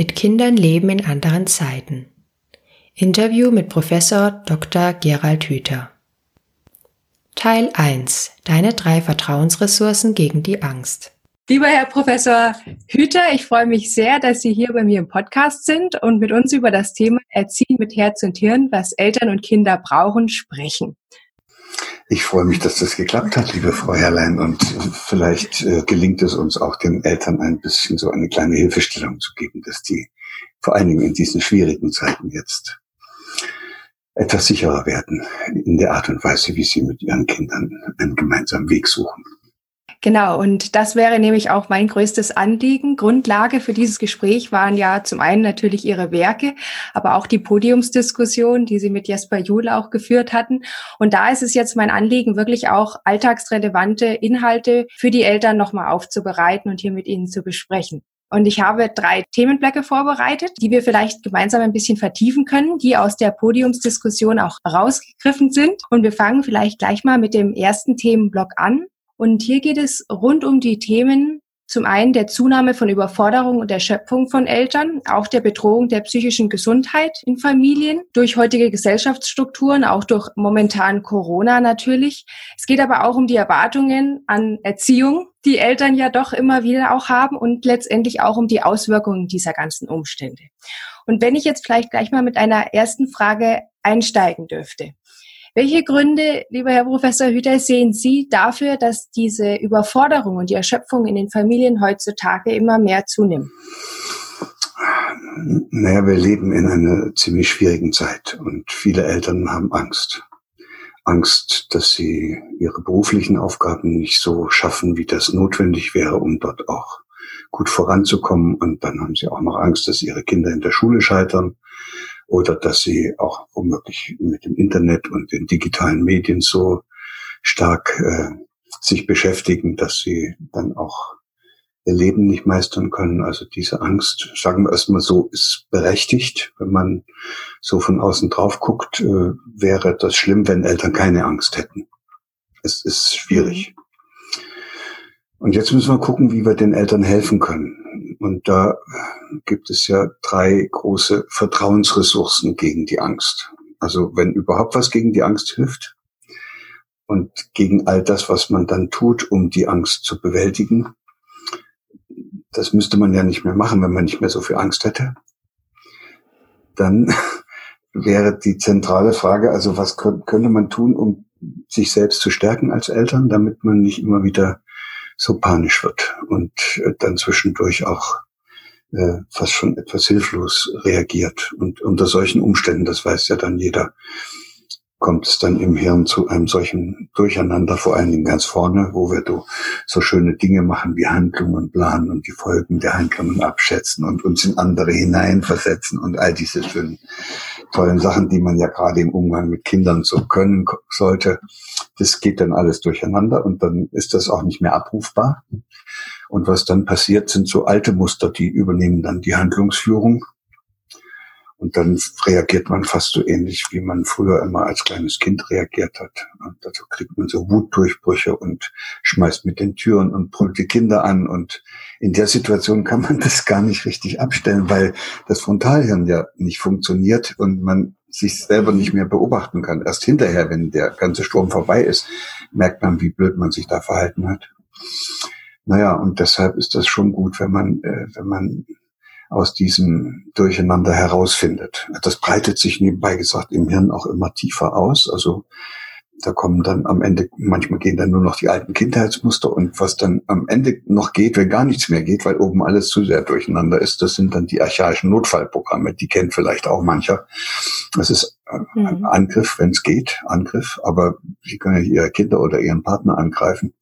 Mit Kindern leben in anderen Zeiten. Interview mit Professor Dr. Gerald Hüther. Teil 1. Deine drei Vertrauensressourcen gegen die Angst. Lieber Herr Professor Hüter, ich freue mich sehr, dass Sie hier bei mir im Podcast sind und mit uns über das Thema Erziehen mit Herz und Hirn, was Eltern und Kinder brauchen, sprechen. Ich freue mich, dass das geklappt hat, liebe Frau Herrlein. Und vielleicht äh, gelingt es uns auch den Eltern ein bisschen so eine kleine Hilfestellung zu geben, dass die vor allen Dingen in diesen schwierigen Zeiten jetzt etwas sicherer werden in der Art und Weise, wie sie mit ihren Kindern einen gemeinsamen Weg suchen. Genau, und das wäre nämlich auch mein größtes Anliegen. Grundlage für dieses Gespräch waren ja zum einen natürlich Ihre Werke, aber auch die Podiumsdiskussion, die Sie mit Jesper Jule auch geführt hatten. Und da ist es jetzt mein Anliegen, wirklich auch alltagsrelevante Inhalte für die Eltern nochmal aufzubereiten und hier mit Ihnen zu besprechen. Und ich habe drei Themenblöcke vorbereitet, die wir vielleicht gemeinsam ein bisschen vertiefen können, die aus der Podiumsdiskussion auch rausgegriffen sind. Und wir fangen vielleicht gleich mal mit dem ersten Themenblock an. Und hier geht es rund um die Themen zum einen der Zunahme von Überforderung und Erschöpfung von Eltern, auch der Bedrohung der psychischen Gesundheit in Familien durch heutige Gesellschaftsstrukturen, auch durch momentan Corona natürlich. Es geht aber auch um die Erwartungen an Erziehung, die Eltern ja doch immer wieder auch haben und letztendlich auch um die Auswirkungen dieser ganzen Umstände. Und wenn ich jetzt vielleicht gleich mal mit einer ersten Frage einsteigen dürfte. Welche Gründe, lieber Herr Professor Hüter, sehen Sie dafür, dass diese Überforderung und die Erschöpfung in den Familien heutzutage immer mehr zunimmt? Naja, wir leben in einer ziemlich schwierigen Zeit und viele Eltern haben Angst. Angst, dass sie ihre beruflichen Aufgaben nicht so schaffen, wie das notwendig wäre, um dort auch gut voranzukommen. Und dann haben sie auch noch Angst, dass ihre Kinder in der Schule scheitern oder dass sie auch womöglich mit dem Internet und den digitalen Medien so stark äh, sich beschäftigen, dass sie dann auch ihr Leben nicht meistern können. Also diese Angst, sagen wir erstmal so, ist berechtigt. Wenn man so von außen drauf guckt, äh, wäre das schlimm, wenn Eltern keine Angst hätten. Es ist schwierig. Mhm. Und jetzt müssen wir gucken, wie wir den Eltern helfen können. Und da gibt es ja drei große Vertrauensressourcen gegen die Angst. Also wenn überhaupt was gegen die Angst hilft und gegen all das, was man dann tut, um die Angst zu bewältigen, das müsste man ja nicht mehr machen, wenn man nicht mehr so viel Angst hätte. Dann wäre die zentrale Frage, also was könnte man tun, um sich selbst zu stärken als Eltern, damit man nicht immer wieder so panisch wird und äh, dann zwischendurch auch äh, fast schon etwas hilflos reagiert. Und unter solchen Umständen, das weiß ja dann jeder, kommt es dann im Hirn zu einem solchen Durcheinander, vor allen Dingen ganz vorne, wo wir so schöne Dinge machen wie Handlungen planen und die Folgen der Handlungen abschätzen und uns in andere hineinversetzen und all diese schönen, tollen Sachen, die man ja gerade im Umgang mit Kindern so können sollte. Das geht dann alles durcheinander und dann ist das auch nicht mehr abrufbar. Und was dann passiert, sind so alte Muster, die übernehmen dann die Handlungsführung und dann reagiert man fast so ähnlich, wie man früher immer als kleines Kind reagiert hat. Und dazu kriegt man so Wutdurchbrüche und schmeißt mit den Türen und brüllt die Kinder an. Und in der Situation kann man das gar nicht richtig abstellen, weil das Frontalhirn ja nicht funktioniert und man sich selber nicht mehr beobachten kann. Erst hinterher, wenn der ganze Sturm vorbei ist, merkt man, wie blöd man sich da verhalten hat. Naja, und deshalb ist das schon gut, wenn man, äh, wenn man aus diesem Durcheinander herausfindet. Das breitet sich nebenbei gesagt im Hirn auch immer tiefer aus. Also da kommen dann am Ende, manchmal gehen dann nur noch die alten Kindheitsmuster und was dann am Ende noch geht, wenn gar nichts mehr geht, weil oben alles zu sehr durcheinander ist, das sind dann die archaischen Notfallprogramme, die kennt vielleicht auch mancher. Das ist ein mhm. Angriff, wenn es geht, Angriff, aber Sie können ja Ihre Kinder oder Ihren Partner angreifen.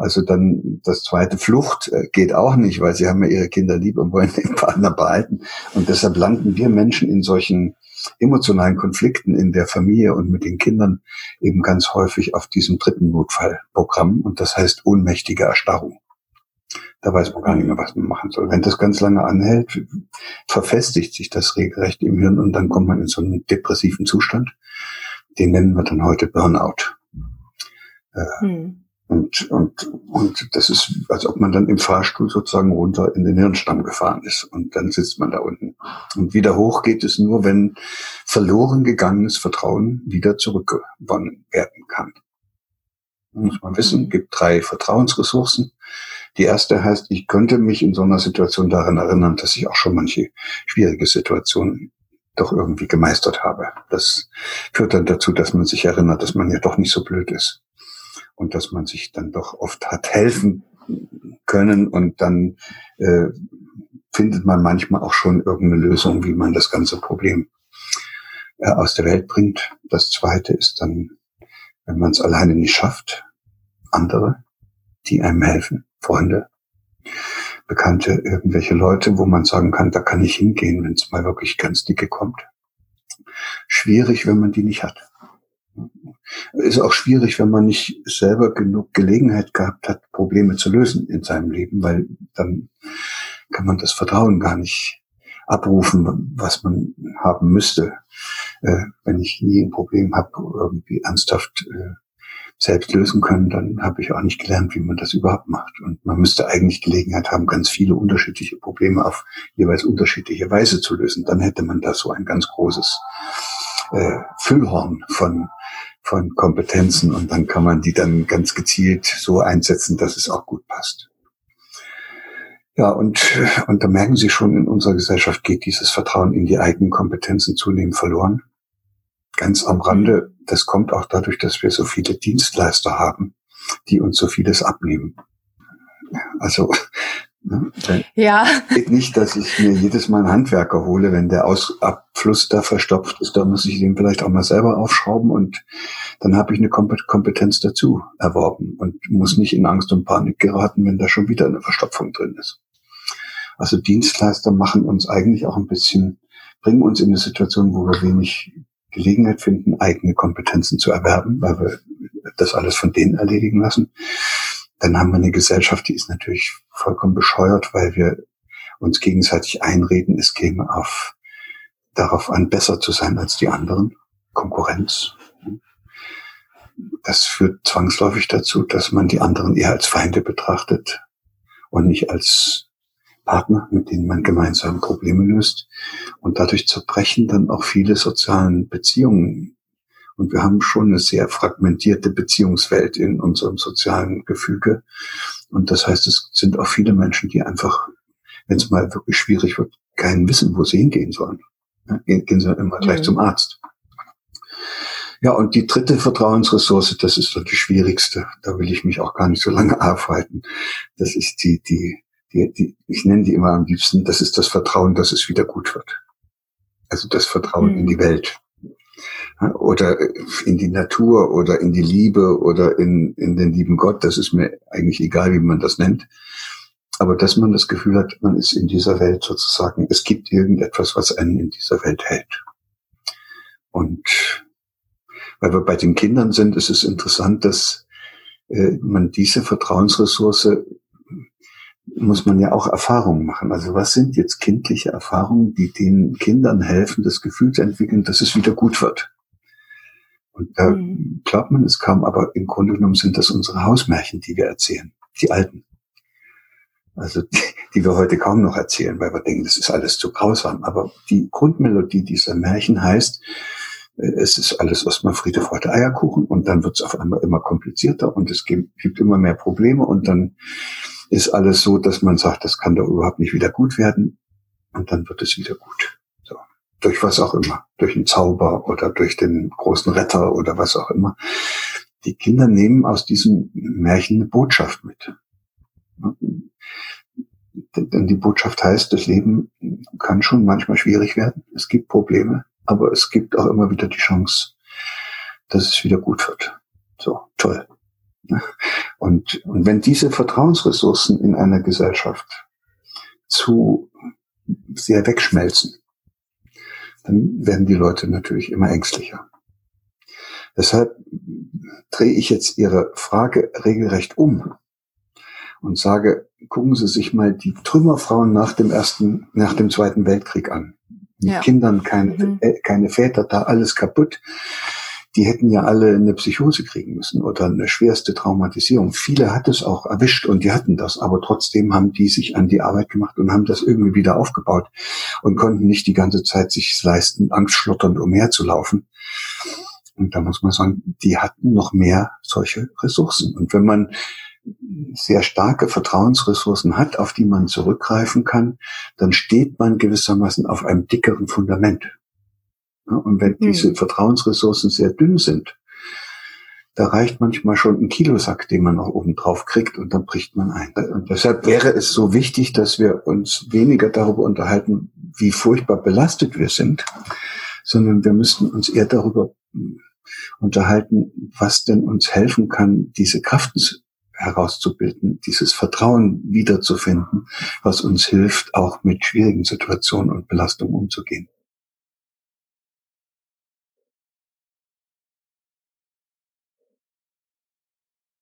Also dann das zweite Flucht äh, geht auch nicht, weil sie haben ja ihre Kinder lieb und wollen den Partner behalten. Und deshalb landen wir Menschen in solchen emotionalen Konflikten in der Familie und mit den Kindern eben ganz häufig auf diesem dritten Notfallprogramm. Und das heißt ohnmächtige Erstarrung. Da weiß man gar nicht mehr, was man machen soll. Wenn das ganz lange anhält, verfestigt sich das regelrecht im Hirn und dann kommt man in so einen depressiven Zustand. Den nennen wir dann heute Burnout. Äh, hm. Und, und, und das ist, als ob man dann im Fahrstuhl sozusagen runter in den Hirnstamm gefahren ist. Und dann sitzt man da unten. Und wieder hoch geht es nur, wenn verloren gegangenes Vertrauen wieder zurückgewonnen werden kann. Muss man wissen, gibt drei Vertrauensressourcen. Die erste heißt, ich könnte mich in so einer Situation daran erinnern, dass ich auch schon manche schwierige Situationen doch irgendwie gemeistert habe. Das führt dann dazu, dass man sich erinnert, dass man ja doch nicht so blöd ist und dass man sich dann doch oft hat helfen können und dann äh, findet man manchmal auch schon irgendeine Lösung, wie man das ganze Problem äh, aus der Welt bringt. Das zweite ist dann, wenn man es alleine nicht schafft, andere, die einem helfen, Freunde, Bekannte, irgendwelche Leute, wo man sagen kann, da kann ich hingehen, wenn es mal wirklich ganz dicke kommt. Schwierig, wenn man die nicht hat. Ist auch schwierig, wenn man nicht selber genug Gelegenheit gehabt hat, Probleme zu lösen in seinem Leben, weil dann kann man das Vertrauen gar nicht abrufen, was man haben müsste, äh, wenn ich nie ein Problem habe, irgendwie ernsthaft äh, selbst lösen können, dann habe ich auch nicht gelernt, wie man das überhaupt macht. Und man müsste eigentlich Gelegenheit haben, ganz viele unterschiedliche Probleme auf jeweils unterschiedliche Weise zu lösen. Dann hätte man da so ein ganz großes äh, Füllhorn von von Kompetenzen und dann kann man die dann ganz gezielt so einsetzen, dass es auch gut passt. Ja, und, und da merken Sie schon, in unserer Gesellschaft geht dieses Vertrauen in die eigenen Kompetenzen zunehmend verloren. Ganz am Rande, das kommt auch dadurch, dass wir so viele Dienstleister haben, die uns so vieles abnehmen. Also Ne? Ja. Geht nicht, dass ich mir jedes Mal einen Handwerker hole, wenn der Ausabfluss da verstopft ist. Da muss ich den vielleicht auch mal selber aufschrauben und dann habe ich eine Kompetenz dazu erworben und muss nicht in Angst und Panik geraten, wenn da schon wieder eine Verstopfung drin ist. Also Dienstleister machen uns eigentlich auch ein bisschen, bringen uns in eine Situation, wo wir wenig Gelegenheit finden, eigene Kompetenzen zu erwerben, weil wir das alles von denen erledigen lassen dann haben wir eine Gesellschaft, die ist natürlich vollkommen bescheuert, weil wir uns gegenseitig einreden, es käme auf, darauf an, besser zu sein als die anderen. Konkurrenz. Das führt zwangsläufig dazu, dass man die anderen eher als Feinde betrachtet und nicht als Partner, mit denen man gemeinsam Probleme löst. Und dadurch zerbrechen dann auch viele sozialen Beziehungen und wir haben schon eine sehr fragmentierte Beziehungswelt in unserem sozialen Gefüge. Und das heißt, es sind auch viele Menschen, die einfach, wenn es mal wirklich schwierig wird, keinen wissen, wo sie hingehen sollen. Gehen sie immer gleich mhm. zum Arzt. Ja, und die dritte Vertrauensressource, das ist doch die schwierigste. Da will ich mich auch gar nicht so lange aufhalten. Das ist die, die, die, die ich nenne die immer am liebsten, das ist das Vertrauen, dass es wieder gut wird. Also das Vertrauen mhm. in die Welt oder in die Natur oder in die Liebe oder in, in den lieben Gott, das ist mir eigentlich egal, wie man das nennt. Aber dass man das Gefühl hat, man ist in dieser Welt sozusagen, es gibt irgendetwas, was einen in dieser Welt hält. Und weil wir bei den Kindern sind, ist es interessant, dass äh, man diese Vertrauensressource muss man ja auch Erfahrungen machen. Also was sind jetzt kindliche Erfahrungen, die den Kindern helfen, das Gefühl zu entwickeln, dass es wieder gut wird? Und da mhm. glaubt man es kaum, aber im Grunde genommen sind das unsere Hausmärchen, die wir erzählen, die alten. Also die, die wir heute kaum noch erzählen, weil wir denken, das ist alles zu grausam. Aber die Grundmelodie dieser Märchen heißt, äh, es ist alles erstmal Friede, Freude, Eierkuchen und dann wird es auf einmal immer komplizierter und es gibt, gibt immer mehr Probleme und dann ist alles so, dass man sagt, das kann doch überhaupt nicht wieder gut werden und dann wird es wieder gut durch was auch immer, durch einen Zauber oder durch den großen Retter oder was auch immer. Die Kinder nehmen aus diesem Märchen eine Botschaft mit. Denn die Botschaft heißt, das Leben kann schon manchmal schwierig werden. Es gibt Probleme, aber es gibt auch immer wieder die Chance, dass es wieder gut wird. So, toll. Und, und wenn diese Vertrauensressourcen in einer Gesellschaft zu sehr wegschmelzen, dann werden die Leute natürlich immer ängstlicher. Deshalb drehe ich jetzt Ihre Frage regelrecht um und sage, gucken Sie sich mal die Trümmerfrauen nach dem ersten, nach dem Zweiten Weltkrieg an. Mit ja. Kindern, keine, mhm. äh, keine Väter, da alles kaputt. Die hätten ja alle eine Psychose kriegen müssen oder eine schwerste Traumatisierung. Viele hat es auch erwischt und die hatten das, aber trotzdem haben die sich an die Arbeit gemacht und haben das irgendwie wieder aufgebaut und konnten nicht die ganze Zeit sich leisten, angstschlotternd umherzulaufen. Und da muss man sagen, die hatten noch mehr solche Ressourcen. Und wenn man sehr starke Vertrauensressourcen hat, auf die man zurückgreifen kann, dann steht man gewissermaßen auf einem dickeren Fundament. Und wenn diese hm. Vertrauensressourcen sehr dünn sind, da reicht manchmal schon ein Kilosack, den man noch oben drauf kriegt und dann bricht man ein. Und deshalb wäre es so wichtig, dass wir uns weniger darüber unterhalten, wie furchtbar belastet wir sind, sondern wir müssten uns eher darüber unterhalten, was denn uns helfen kann, diese Kraft herauszubilden, dieses Vertrauen wiederzufinden, was uns hilft, auch mit schwierigen Situationen und Belastungen umzugehen.